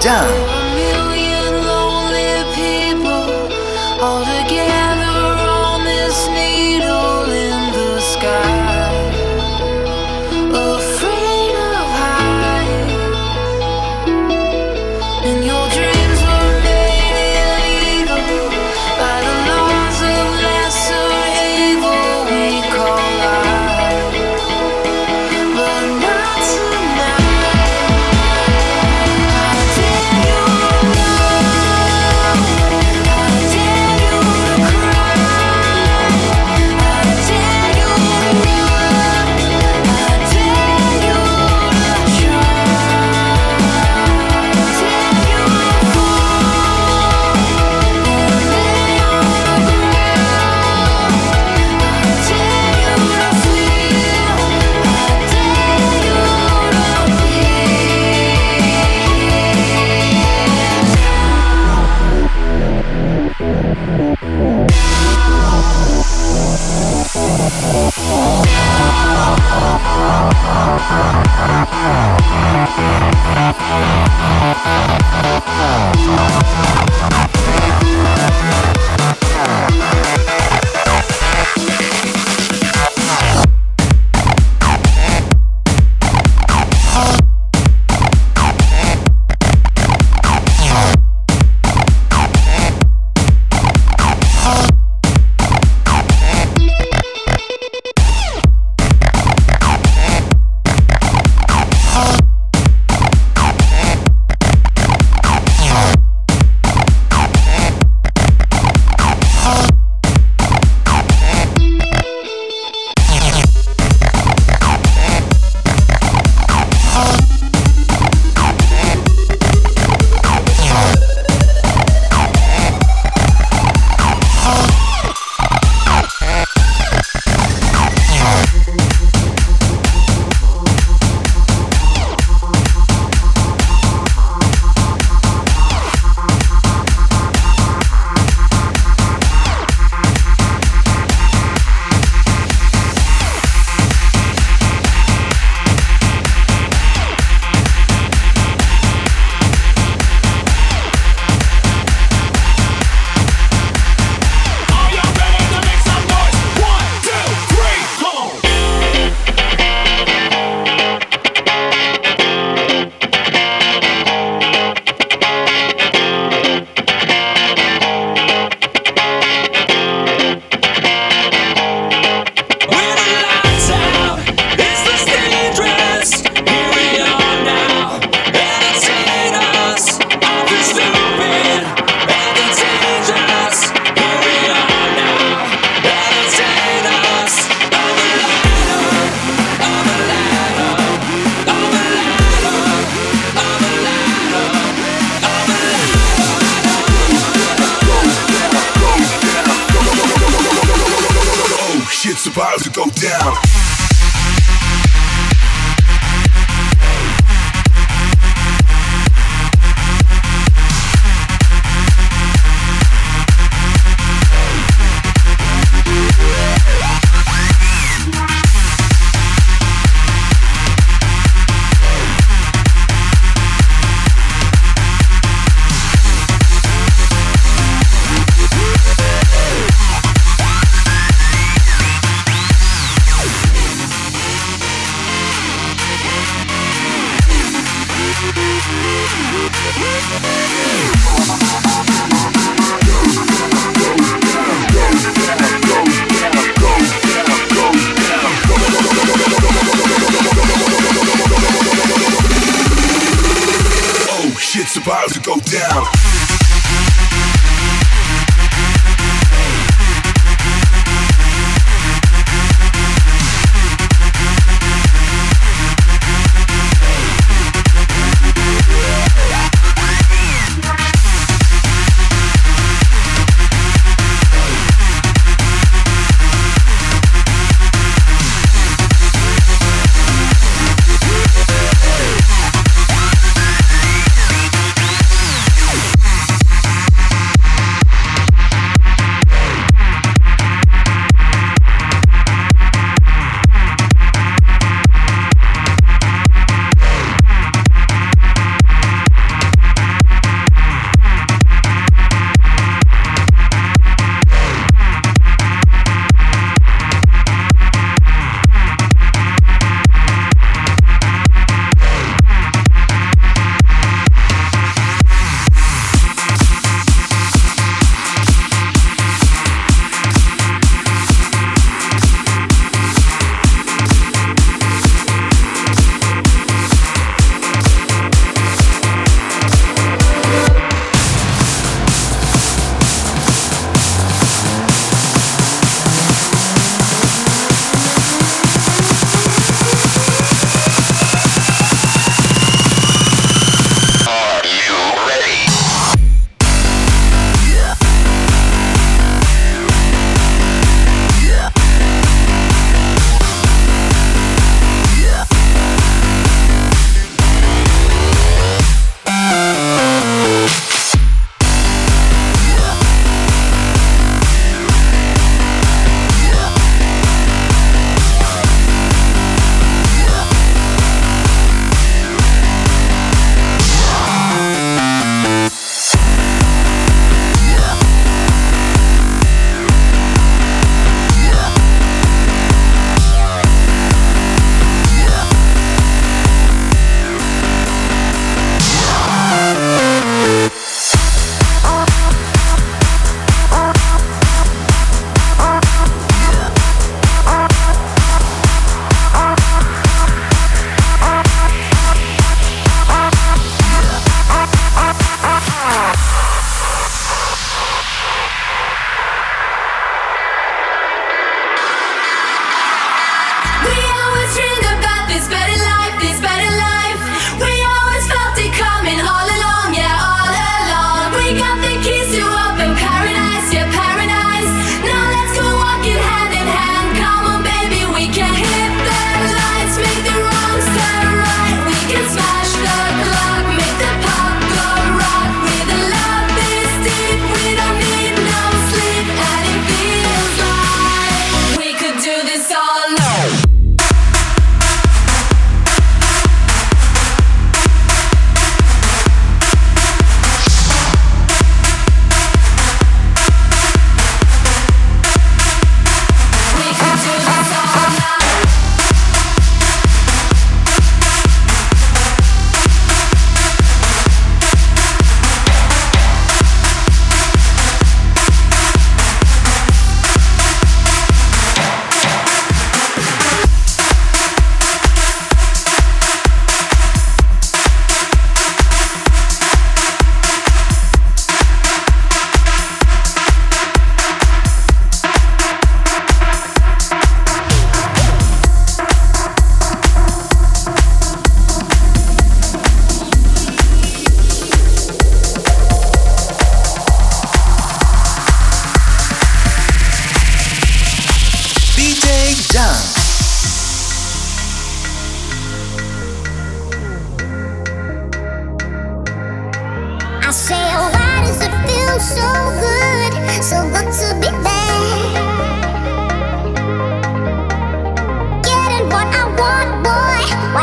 Down. down.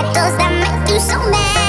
Down.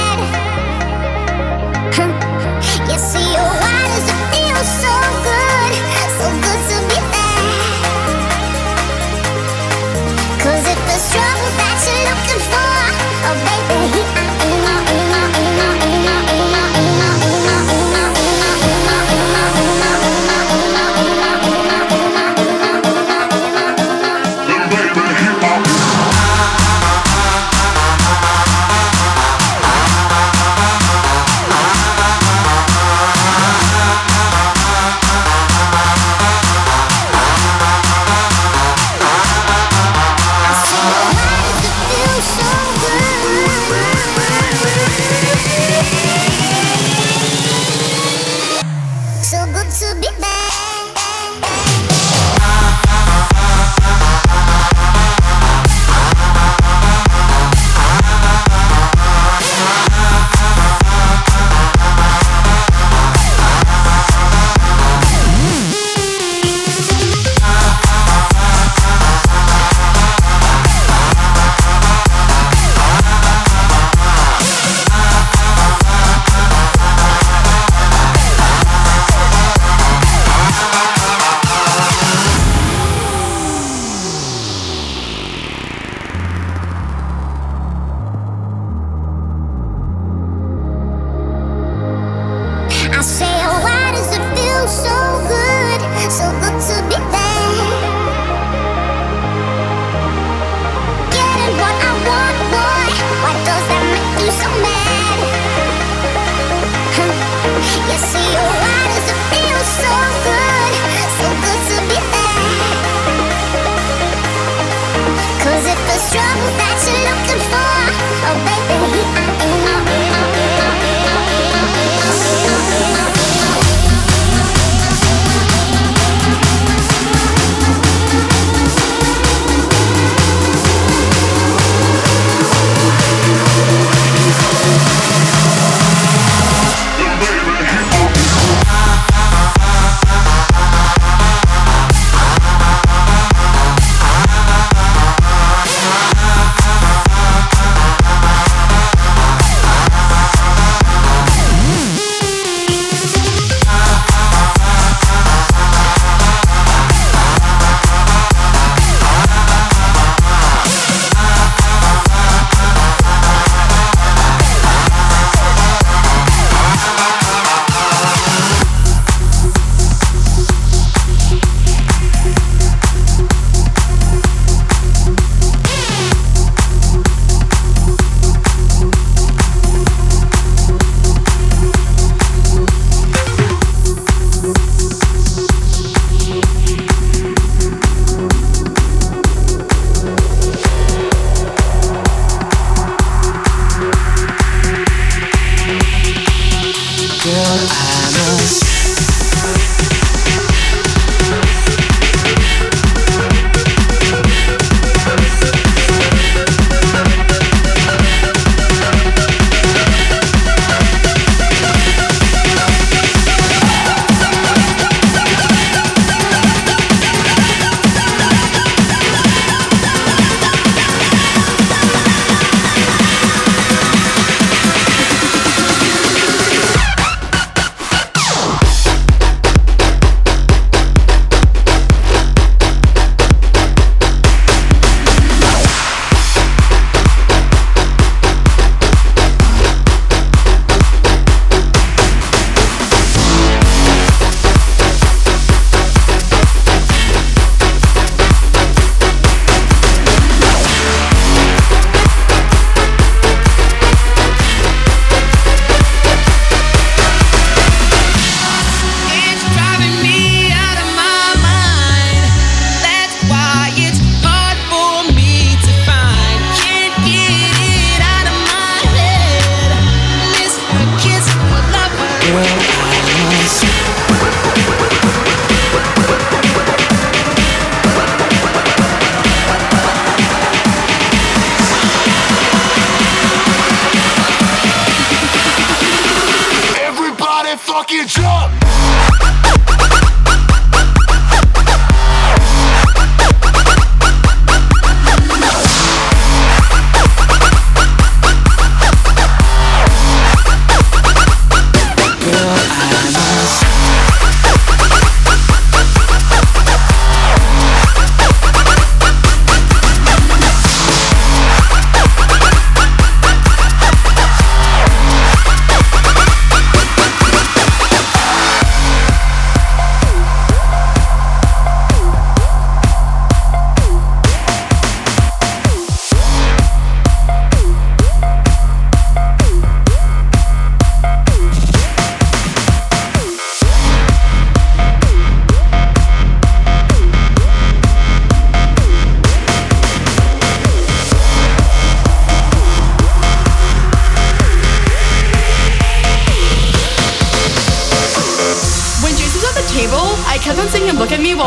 Fucking jump!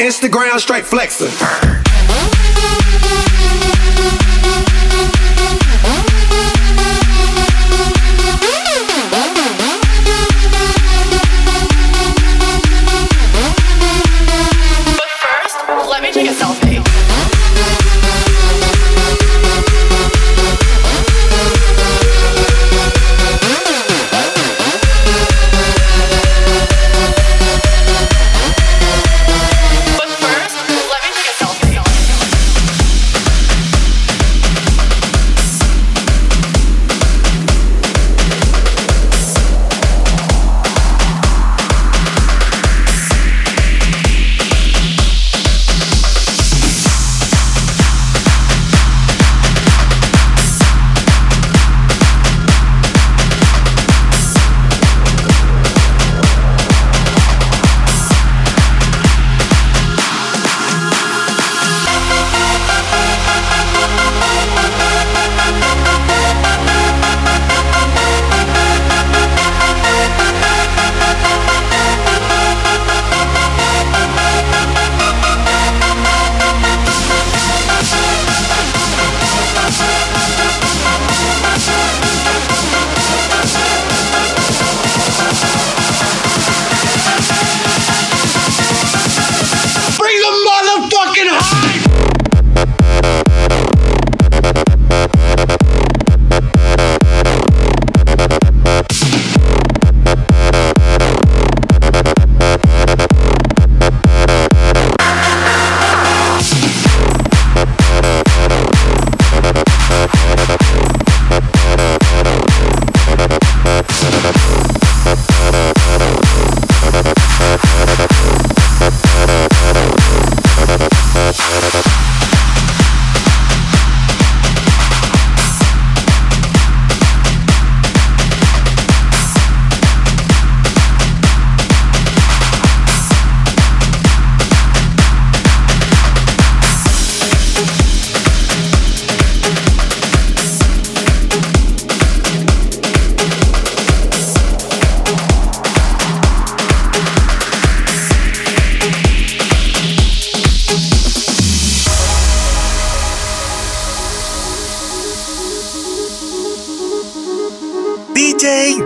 Instagram, straight flexing.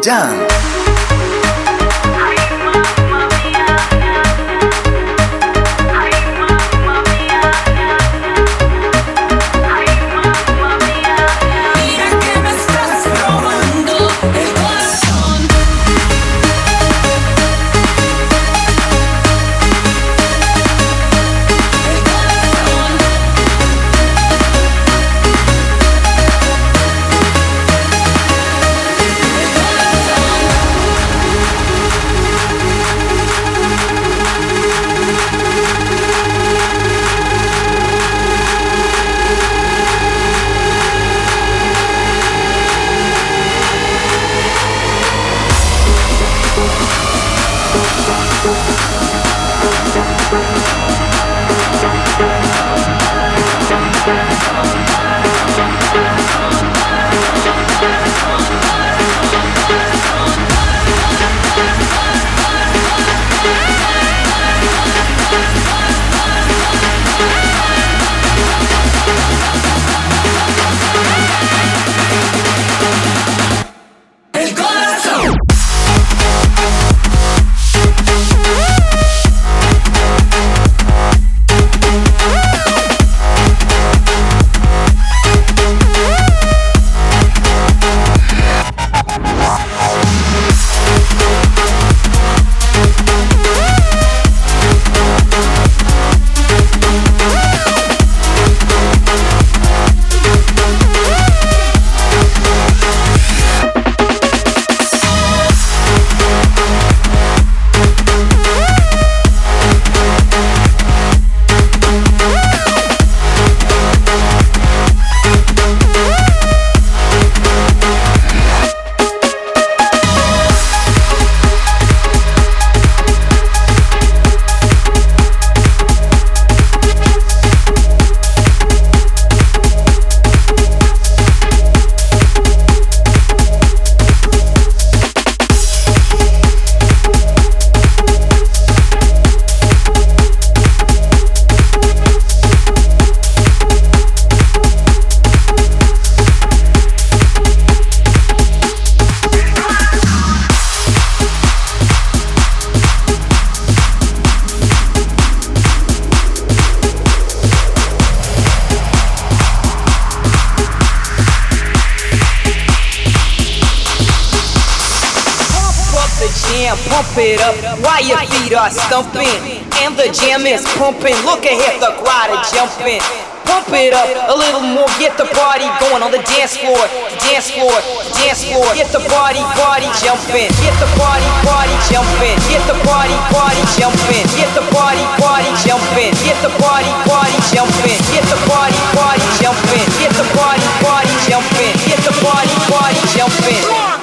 DJ stumping. And the jam is pumping. Look ahead, the crowd are jumping. Pump it up a little more, get the party going on the dance floor, dance floor, dance floor. Get the party, party jumping. Get the party, party jumping. Get the party, party jumping. Get the party, party jumping. Get the party, party jumping. Get the party, party jumping. Get the party, party jumping. Get the party, party jumping.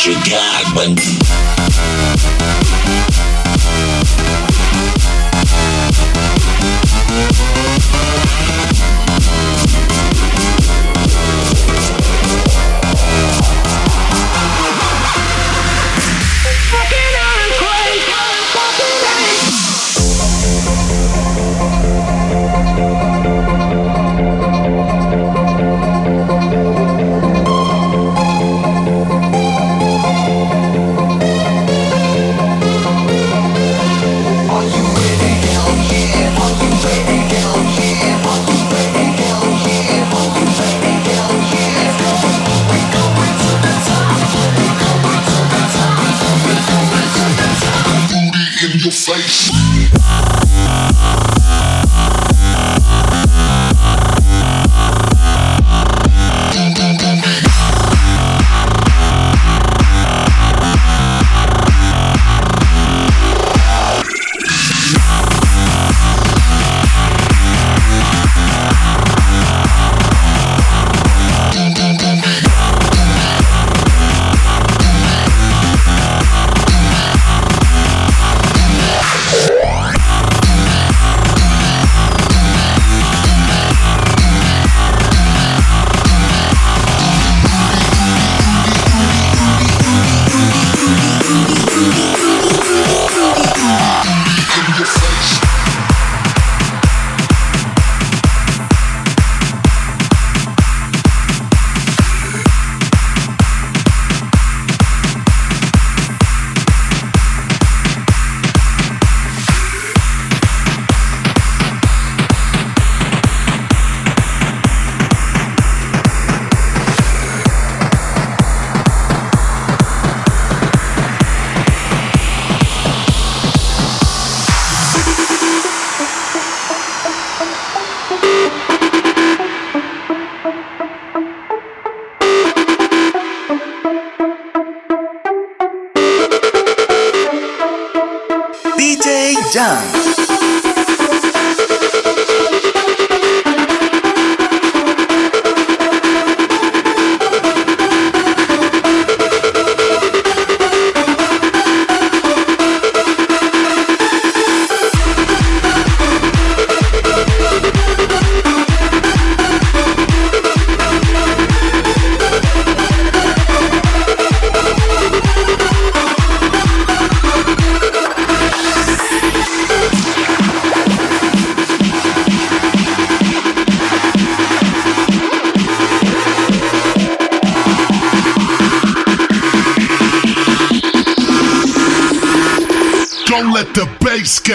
What you got when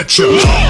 get you.